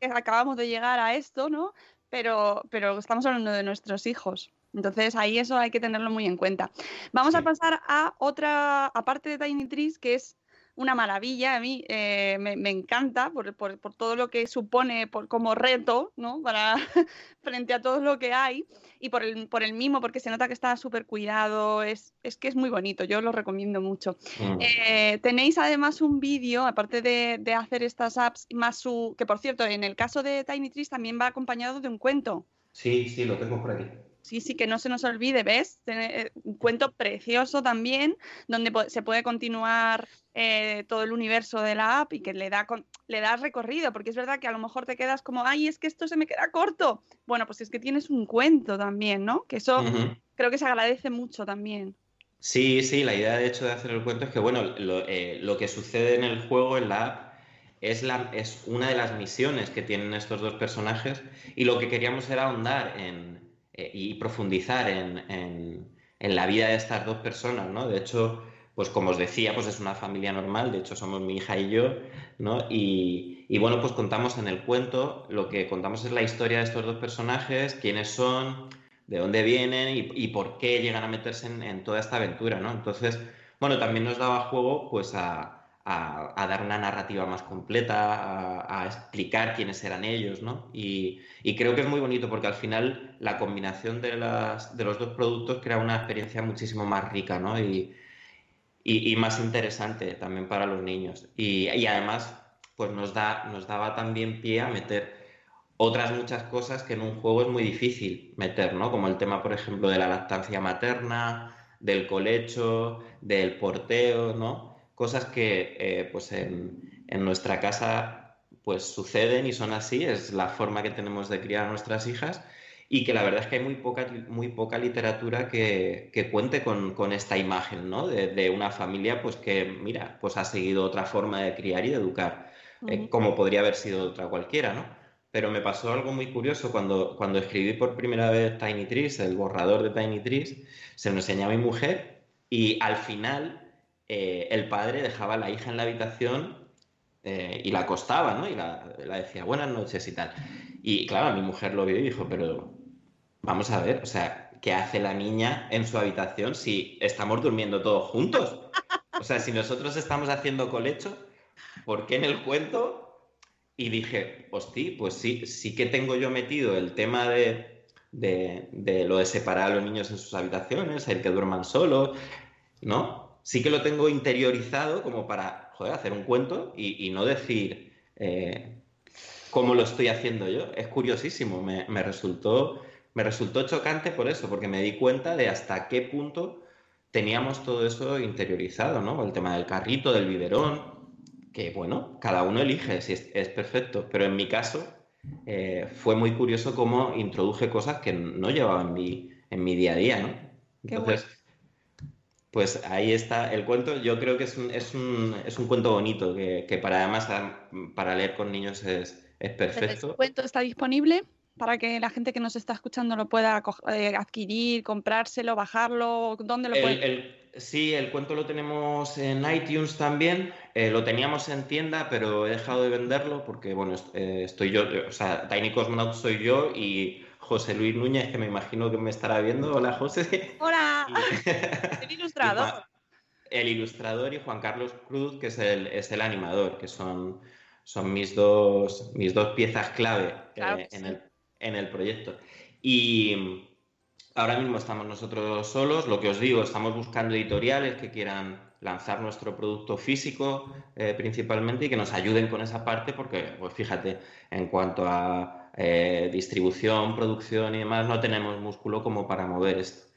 que acabamos de llegar a esto, ¿no? Pero, pero estamos hablando de nuestros hijos. Entonces ahí eso hay que tenerlo muy en cuenta. Vamos a pasar a otra, aparte de Tiny Trees, que es una maravilla, a mí eh, me, encanta por, todo lo que supone por, como reto, ¿no? Para, frente a todo lo que hay y por el, por el mismo, porque se nota que está súper cuidado, es, es, que es muy bonito, yo lo recomiendo mucho. Mm. Eh, tenéis además un vídeo, aparte de, de, hacer estas apps, más su, que por cierto, en el caso de Tiny Trees también va acompañado de un cuento. Sí, sí, lo tengo por aquí. Sí, sí, que no se nos olvide, ¿ves? Eh, un cuento precioso también, donde se puede continuar eh, todo el universo de la app y que le da, le da recorrido, porque es verdad que a lo mejor te quedas como, ay, es que esto se me queda corto. Bueno, pues es que tienes un cuento también, ¿no? Que eso creo que se agradece mucho también. Sí, sí, la idea de hecho de hacer el cuento es que, bueno, lo, eh, lo que sucede en el juego, en la app, es, la, es una de las misiones que tienen estos dos personajes y lo que queríamos era ahondar en eh, y profundizar en, la vida de estas dos personas, ¿no? De hecho, pues como os decía, pues es una familia normal, de hecho somos mi hija y yo, ¿no? Y, bueno, pues contamos en el cuento, lo que contamos es la historia de estos dos personajes, quiénes son, de dónde vienen y, por qué llegan a meterse en, en, toda esta aventura, ¿no? Entonces, bueno, también nos daba juego pues a, a, dar una narrativa más completa, a, explicar quiénes eran ellos, ¿no? Y, creo que es muy bonito porque al final la combinación de, las, de los dos productos crea una experiencia muchísimo más rica, ¿no? Y, y, más interesante también para los niños. Y, además, pues nos, da, nos daba también pie a meter otras muchas cosas que en un juego es muy difícil meter, ¿no? Como el tema, por ejemplo, de la lactancia materna, del colecho, del porteo, ¿no? Cosas que eh, pues en, nuestra casa pues suceden y son así, es la forma que tenemos de criar a nuestras hijas y que la verdad es que hay muy poca, muy poca literatura que, cuente con, esta imagen, ¿no? De, una familia pues que, mira, pues ha seguido otra forma de criar y de educar, eh, como podría haber sido otra cualquiera, ¿no? Pero me pasó algo muy curioso cuando, cuando escribí por primera vez Tiny Trees, el borrador de Tiny Trees, se lo enseñé a mi mujer y al final eh, el padre dejaba a la hija en la habitación eh, y la acostaba, ¿no? Y la, decía buenas noches y tal. Y claro, mi mujer lo vio y dijo, pero vamos a ver, o sea, ¿qué hace la niña en su habitación si estamos durmiendo todos juntos? O sea, si nosotros estamos haciendo colecho, ¿por qué en el cuento? Y dije, hosti, pues sí, sí que tengo yo metido el tema de, de, de lo de separar a los niños en sus habitaciones, el que duerman solos, ¿no? Sí que lo tengo interiorizado como para, joder, hacer un cuento y, no decir eh, cómo lo estoy haciendo yo. Es curiosísimo, me, resultó, me resultó chocante por eso, porque me di cuenta de hasta qué punto teníamos todo eso interiorizado, ¿no? El tema del carrito, del biberón, que bueno, cada uno elige si es, perfecto, pero en mi caso eh, fue muy curioso cómo introduje cosas que no llevaba en mi, en mi día a día, ¿no? Entonces, pues ahí está el cuento. Yo creo que es un, es un, es un cuento bonito, que, para además para leer con niños es, es perfecto. El cuento está disponible para que la gente que nos está escuchando lo pueda eh, adquirir, comprárselo, bajarlo. ¿Dónde lo puede? sí, el cuento lo tenemos en iTunes también. Eh, lo teníamos en tienda, pero he dejado de venderlo porque, bueno, eh, estoy yo, o sea, Tiny Cosmonaut soy yo y José Luis Núñez, que me imagino que me estará viendo. Hola, José. Hola, el ilustrador. El ilustrador y Juan Carlos Cruz, que es el, es el animador, que son, son mis, dos, mis dos piezas clave eh, Claro en, sí. el, en el proyecto. Y ahora mismo estamos nosotros solos, lo que os digo, estamos buscando editoriales que quieran lanzar nuestro producto físico eh, principalmente y que nos ayuden con esa parte porque, pues fíjate, en cuanto a eh, distribución, producción y demás, no tenemos músculo como para mover esto.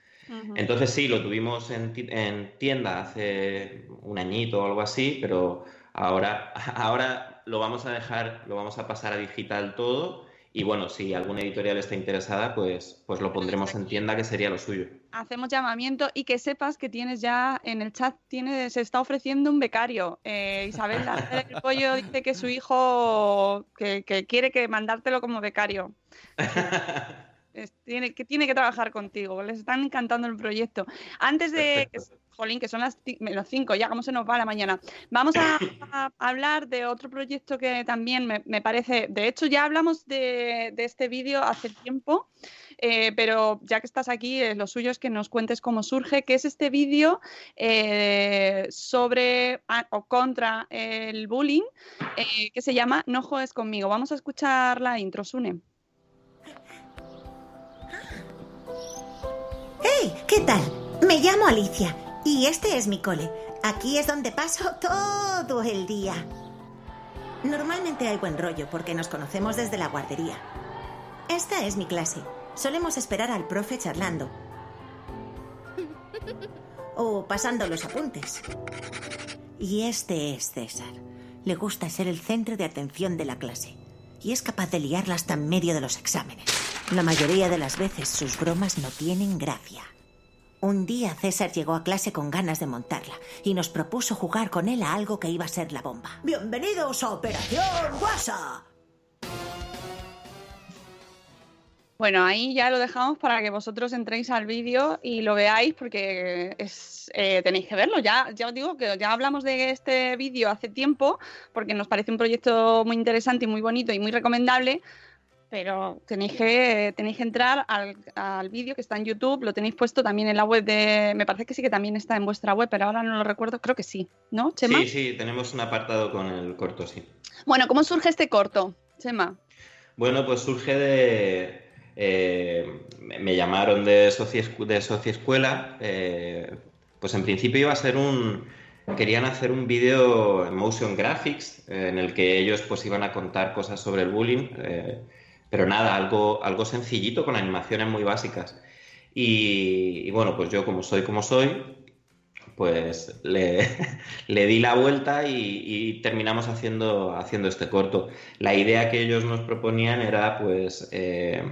Entonces sí, lo tuvimos en, en tienda hace un añito o algo así, pero ahora, ahora lo vamos a dejar, lo vamos a pasar a digital todo y bueno, si alguna editorial está interesada, pues, pues lo pondremos en tienda, que sería lo suyo. Hacemos llamamiento y que sepas que tienes ya en el chat, tiene, se está ofreciendo un becario. Eh, Isabel del Pollo dice que su hijo que, que quiere que mandártelo como becario. Es- tiene, que tiene que trabajar contigo, les están encantando el proyecto. Antes de, que, jolín, que son las menos cinco, ya cómo se nos va la mañana, vamos a, a hablar de otro proyecto que también me, me parece, de hecho ya hablamos de, de este vídeo hace tiempo, eh, pero ya que estás aquí, eh, lo suyo es que nos cuentes cómo surge, que es este vídeo eh, sobre a- o contra el bullying, eh, que se llama No juegues conmigo. Vamos a escuchar la intro, Sune. ¡Hey! ¿Qué tal? Me llamo Alicia y este es mi cole. Aquí es donde paso todo el día. Normalmente hay buen rollo porque nos conocemos desde la guardería. Esta es mi clase. Solemos esperar al profe charlando. O pasando los apuntes. Y este es César. Le gusta ser el centro de atención de la clase. Y es capaz de liarla hasta en medio de los exámenes. La mayoría de las veces sus bromas no tienen gracia. Un día César llegó a clase con ganas de montarla y nos propuso jugar con él a algo que iba a ser la bomba. Bienvenidos a Operación Guasa. Bueno, ahí ya lo dejamos para que vosotros entréis al vídeo y lo veáis porque es, eh, tenéis que verlo. Ya, ya os digo que ya hablamos de este vídeo hace tiempo porque nos parece un proyecto muy interesante y muy bonito y muy recomendable. Pero tenéis que, tenéis que entrar al, al vídeo que está en YouTube, lo tenéis puesto también en la web de... Me parece que sí que también está en vuestra web, pero ahora no lo recuerdo, creo que sí, ¿no, Chema? Sí, sí, tenemos un apartado con el corto, sí. Bueno, ¿cómo surge este corto, Chema? Bueno, pues surge de... eh, me llamaron de Sociescu- de Sociescuela. eh, pues en principio iba a ser un... Querían hacer un vídeo en motion graphics eh, en el que ellos pues iban a contar cosas sobre el bullying. Pero nada, algo, algo sencillito con animaciones muy básicas. Y, bueno, pues yo como soy como soy, pues le, le di la vuelta y, terminamos haciendo, haciendo este corto. La idea que ellos nos proponían era pues, eh,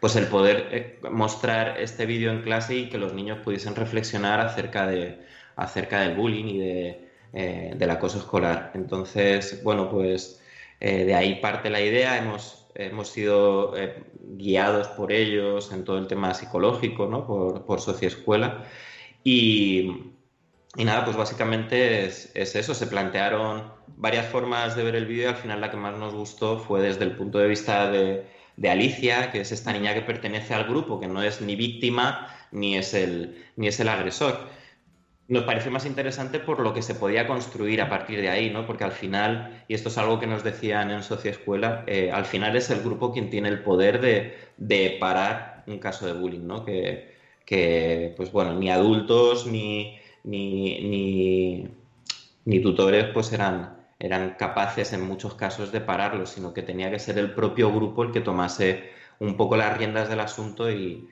pues el poder eh, mostrar este vídeo en clase y que los niños pudiesen reflexionar acerca, de, acerca del bullying y de, eh, del acoso escolar. Entonces, bueno, pues de ahí parte la idea. Hemos, hemos sido eh, guiados por ellos en todo el tema psicológico, ¿no? por, por Sociescuela. Y, y nada, pues básicamente es, es eso. Se plantearon varias formas de ver el vídeo y al final la que más nos gustó fue desde el punto de vista de, de Alicia, que es esta niña que pertenece al grupo, que no es ni víctima ni es el, ni es el agresor. Nos pareció más interesante por lo que se podía construir a partir de ahí, ¿no? Porque al final, y esto es algo que nos decían en Socioescuela, eh, al final es el grupo quien tiene el poder de, de parar un caso de bullying, ¿no? Que, pues bueno, ni adultos ni, ni, ni, tutores pues eran, eran capaces en muchos casos de pararlo, sino que tenía que ser el propio grupo el que tomase un poco las riendas del asunto y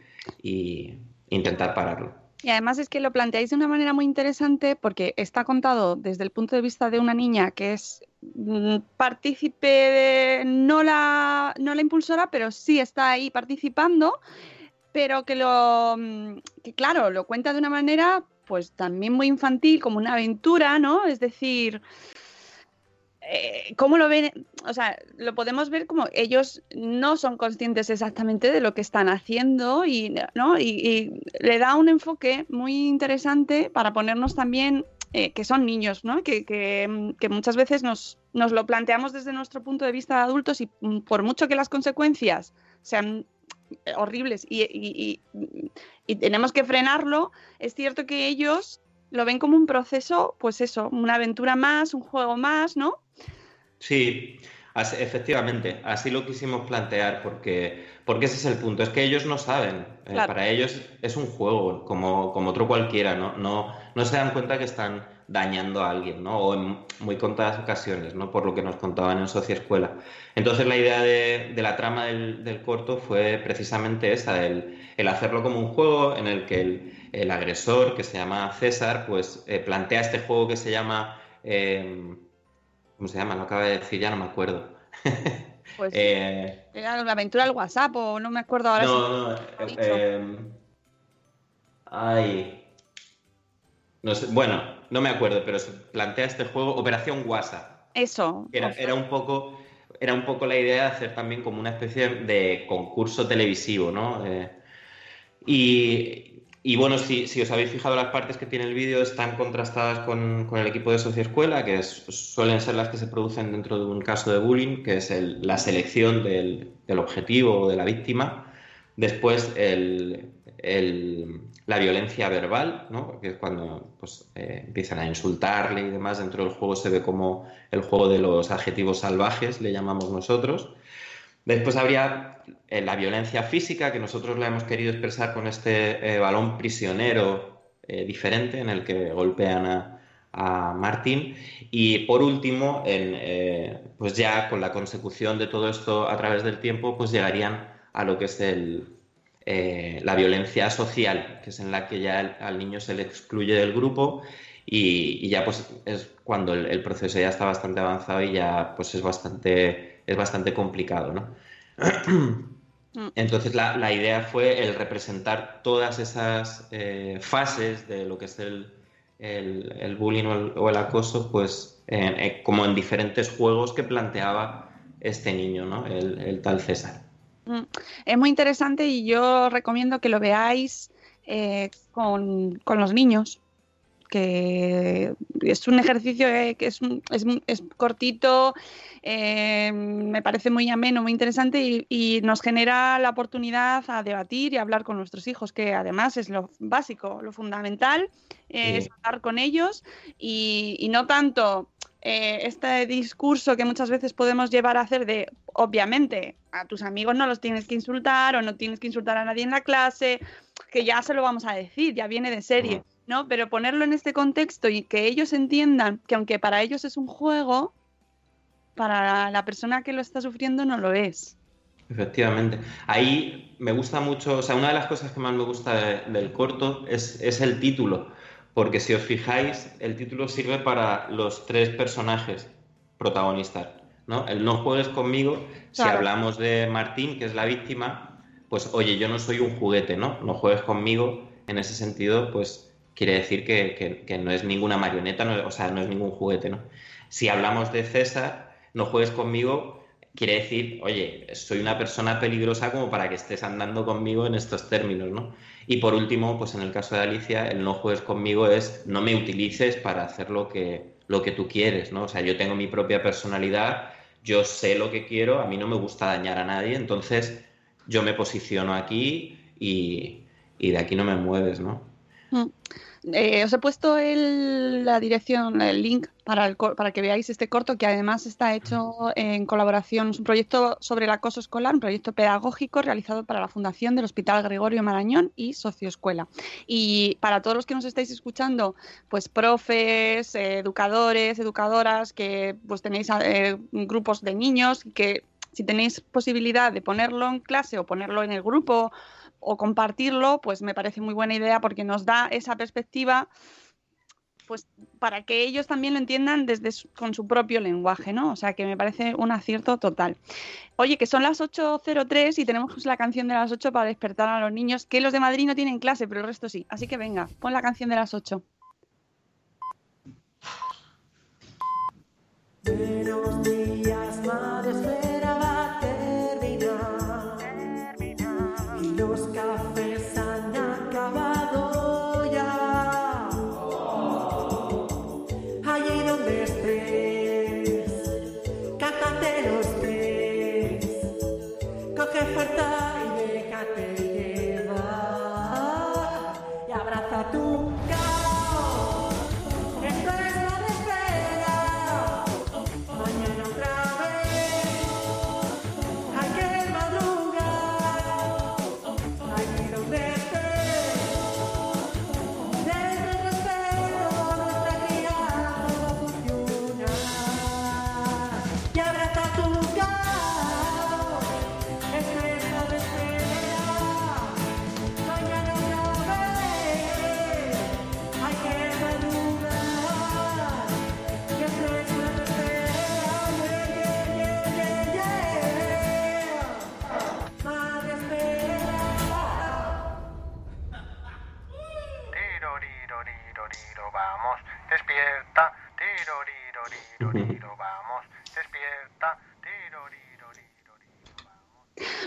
intentar pararlo. Y además es que lo planteáis de una manera muy interesante porque está contado desde el punto de vista de una niña que es mm, partícipe no la, no la impulsora, pero sí está ahí participando, pero que lo, mm, que claro, lo cuenta de una manera pues también muy infantil, como una aventura, ¿no? Es decir, eh, ¿cómo lo ven? O sea, lo podemos ver como ellos no son conscientes exactamente de lo que están haciendo y, ¿no? y, le da un enfoque muy interesante para ponernos también eh, que son niños, ¿no? Que, que, muchas veces nos, nos, lo planteamos desde nuestro punto de vista de adultos y por mucho que las consecuencias sean horribles y- y tenemos que frenarlo, es cierto que ellos lo ven como un proceso, pues eso, una aventura más, un juego más, ¿no? Sí, así- efectivamente, así lo quisimos plantear, porque, porque ese es el punto, es que ellos no saben, eh, para ellos es un juego, como, como otro cualquiera, ¿no? No, no se dan cuenta que están dañando a alguien, ¿no? O en muy contadas ocasiones, ¿no? Por lo que nos contaban en Socioescuela. Entonces la idea de, de la trama del, del corto fue precisamente esa, el, el hacerlo como un juego en el que el, el agresor, que se llama César, pues eh, plantea este juego que se llama... eh, ¿Cómo se llama? Lo acaba de decir, ya no me acuerdo. Pues Eh, era la aventura del WhatsApp o no me acuerdo ahora. no, si- no, eh, eh, ay. No sé, bueno, no me acuerdo, pero se plantea este juego Operación WhatsApp. Eso. Era, era un poco, era un poco la idea de hacer también como una especie de concurso televisivo, ¿no? Eh, y, y bueno, si, si os habéis fijado las partes que tiene el vídeo están contrastadas con, con el equipo de Socioescuela, que es- suelen ser las que se producen dentro de un caso de bullying, que es la selección del, objetivo o de la víctima. Después la violencia verbal, que es cuando pues, eh, empiezan a insultarle y demás. Dentro del juego se ve como el juego de los adjetivos salvajes, le llamamos nosotros. Después habría eh, la violencia física, que nosotros la hemos querido expresar con este eh, balón prisionero eh, diferente, en el que golpean a, a Martín. Y por último, en, pues ya con la consecución de todo esto a través del tiempo, pues llegarían a lo que es el, la violencia social, que es en la que ya al niño se le excluye del grupo y, y ya pues es cuando el, el proceso ya está bastante avanzado y ya pues es bastante, es bastante complicado, ¿no? Entonces la, la idea fue el representar todas esas eh, fases de lo que es el, el- el bullying o el, o el acoso, pues eh, como en diferentes juegos que planteaba este niño, ¿no? El, el tal César. Mm, Es muy interesante y yo recomiendo que lo veáis eh, con, con los niños, que es un ejercicio que es, es, es cortito, eh, me parece muy ameno, muy interesante y, y nos genera la oportunidad a debatir y hablar con nuestros hijos, que además es lo básico, lo fundamental, eh, es hablar con ellos y, y no tanto eh, este discurso que muchas veces podemos llevar a hacer de, obviamente, a tus amigos no los tienes que insultar o no tienes que insultar a nadie en la clase, que ya se lo vamos a decir, ya viene de serie, ¿no? Pero ponerlo en este contexto y que ellos entiendan que aunque para ellos es un juego, para la persona que lo está sufriendo no lo es. Efectivamente. Ahí me gusta mucho, o sea, una de las cosas que más me gusta de- del corto es, es el título, porque si os fijáis, el título sirve para los tres personajes protagonistas, ¿no? El no juegues conmigo, si hablamos de Martín, que es la víctima, pues oye, yo no soy un juguete, ¿no? No juegues conmigo, en ese sentido, pues quiere decir que, que- que no es ninguna marioneta, no- o sea, no es ningún juguete, ¿no? Si hablamos de César, no juegues conmigo, quiere decir, oye, soy una persona peligrosa como para que estés andando conmigo en estos términos, ¿no? Y por último, pues en el caso de Alicia, el no juegues conmigo es no me utilices para hacer lo que, lo que tú quieres, ¿no? O sea, yo tengo mi propia personalidad, yo sé lo que quiero, a mí no me gusta dañar a nadie, entonces yo me posiciono aquí y, y de aquí no me mueves, ¿no? Mm. Eh, os he puesto el- la dirección, el link para, el para que veáis este corto que además está hecho en colaboración, es un proyecto sobre el acoso escolar, un proyecto pedagógico realizado para la Fundación del Hospital Gregorio Marañón y Socioescuela. Y para todos los que nos estáis escuchando, pues profes, educadores, educadoras, que pues tenéis eh, grupos de niños, que si tenéis posibilidad de ponerlo en clase o ponerlo en el grupo o compartirlo, pues me parece muy buena idea porque nos da esa perspectiva pues para que ellos también lo entiendan desde su- con su propio lenguaje, ¿no? O sea que me parece un acierto total. Oye, que son las 8.03 y tenemos la canción de las 8 para despertar a los niños, que los de Madrid no tienen clase, pero el resto sí. Así que venga, pon la canción de las 8. Buenos días, madre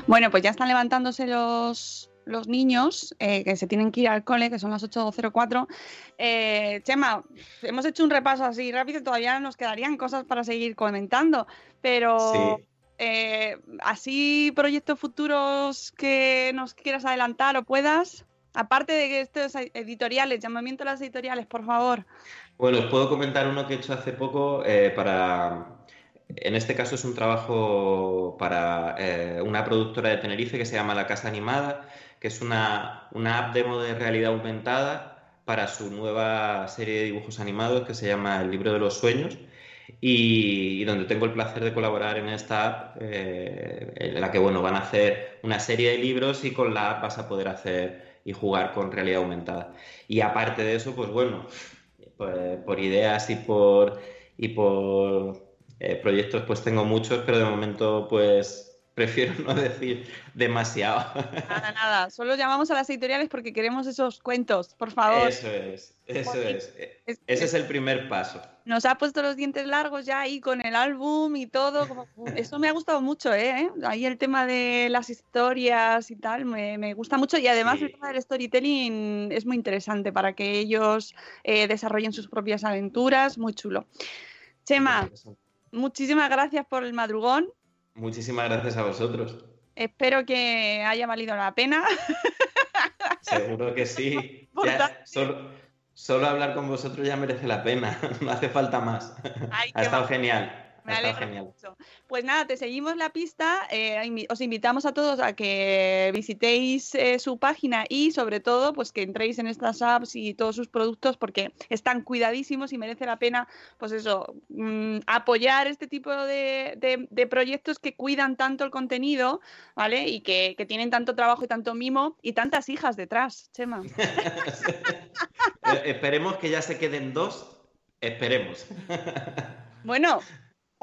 Bueno, pues ya están levantándose los, los niños eh, que se tienen que ir al cole, que son las 8.04. Eh, Chema, hemos hecho un repaso así rápido, todavía nos quedarían cosas para seguir comentando, pero Sí. eh, así proyectos futuros que nos quieras adelantar o puedas, aparte de que estos editoriales, llamamiento a las editoriales, por favor. Bueno, os puedo comentar uno que he hecho hace poco eh, para... En este caso es un trabajo para eh, una productora de Tenerife que se llama La Casa Animada, que es una, una app demo de realidad aumentada para su nueva serie de dibujos animados que se llama El Libro de los Sueños y, y donde tengo el placer de colaborar en esta app eh, en la que bueno, van a hacer una serie de libros y con la app vas a poder hacer y jugar con realidad aumentada. Y aparte de eso, pues bueno, pues, por ideas y por, y por eh, proyectos pues tengo muchos, pero de momento pues prefiero no decir demasiado. Nada, nada, solo llamamos a las editoriales porque queremos esos cuentos, por favor. Eso es, eso es. es- Ese es el primer paso. Nos ha puesto los dientes largos ya ahí con el álbum y todo. como- Eso me ha gustado mucho, ¿eh? Ahí el tema de las historias y tal me, me gusta mucho. Y además el tema del storytelling es muy interesante para que ellos eh, desarrollen sus propias aventuras. Muy chulo. Chema, muchísimas gracias por el madrugón. Muchísimas gracias a vosotros. Espero que haya valido la pena. Seguro que sí. Ya, solo, solo hablar con vosotros ya merece la pena. No hace falta más. Ay, Ha estado genial. Me alegra mucho. Pues nada, te seguimos la pista. eh, os invitamos a todos a que visitéis eh, su página y sobre todo pues que entréis en estas apps y todos sus productos porque están cuidadísimos y merece la pena pues eso, mm, apoyar este tipo de, de- de proyectos que cuidan tanto el contenido, ¿vale? Y que, que tienen tanto trabajo y tanto mimo y tantas hijas detrás, Chema. Eh, esperemos que ya se queden dos. Esperemos. Bueno,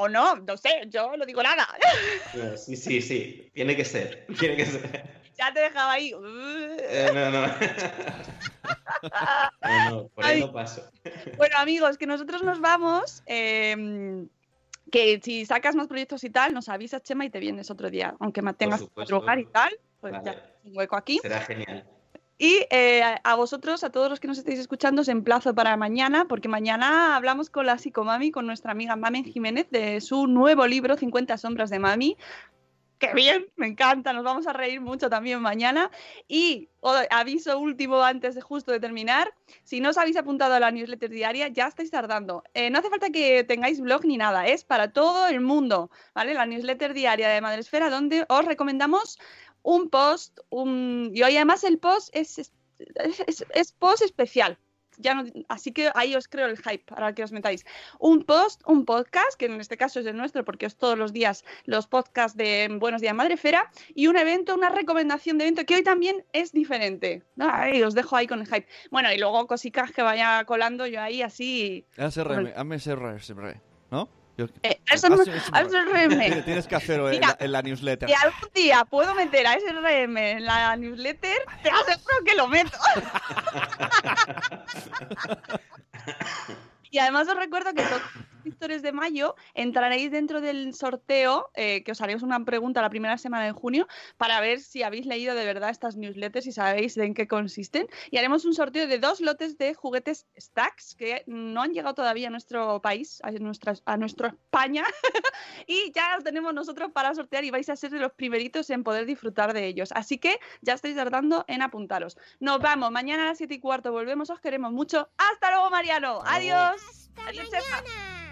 o no, no sé, yo no digo nada. Sí, sí, sí. Tiene que ser. Tiene que ser. ya te dejaba ahí. Eh, no, no. No, no, por ahí Ay. no paso. Bueno, amigos, que nosotros nos vamos. eh, que si sacas más proyectos y tal, nos avisas, Chema, y te vienes otro día. Aunque me tengas que supuesto. madrugar y tal, pues Vale. ya, un hueco aquí. Será genial. Y eh, a vosotros, a todos los que nos estáis escuchando, os emplazo para mañana, porque mañana hablamos con la psicomami, con nuestra amiga Mamen Jiménez, de su nuevo libro, 50 sombras de Mami. ¡Qué bien! Me encanta, nos vamos a reír mucho también mañana. Y aviso último antes de justo de terminar, si no os habéis apuntado a la newsletter diaria, ya estáis tardando. Eh, no hace falta que tengáis blog ni nada, es para todo el mundo, ¿vale? La newsletter diaria de Madresfera, donde os recomendamos un post, un... y hoy además el post es, es, es- es post especial. Ya no, así que ahí os creo el hype para que os metáis. Un post, un podcast, que en este caso es el nuestro porque es todos los días los podcasts de Buenos Días Madrefera, y un evento, una recomendación de evento que hoy también es diferente. Ay, os dejo ahí con el hype. Bueno, y luego cositas que vaya colando yo ahí así. ¿no? Yo- Eh, ASRM. Tienes- Tienes que hacerlo en Mira, la, en la newsletter. Si algún día puedo meter a SRM en la newsletter, te aseguro que lo meto. Y además os recuerdo que suscriptores de mayo entraréis dentro del sorteo, eh, que os haremos una pregunta la primera semana de junio, para ver si habéis leído de verdad estas newsletters y sabéis de en qué consisten. Y haremos un sorteo de dos lotes de juguetes Stacks que no han llegado todavía a nuestro país, a nuestra, a nuestro España, y ya los tenemos nosotros para sortear y vais a ser de los primeritos en poder disfrutar de ellos. Así que ya estáis tardando en apuntaros. Nos vamos, mañana a las 7 y cuarto volvemos, os queremos mucho. Hasta luego, Mariano. Adiós. Adiós, Chema.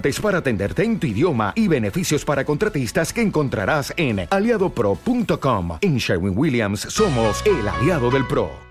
para atenderte en tu idioma y beneficios para contratistas que encontrarás en aliadopro.com. En Sherwin Williams somos el aliado del PRO.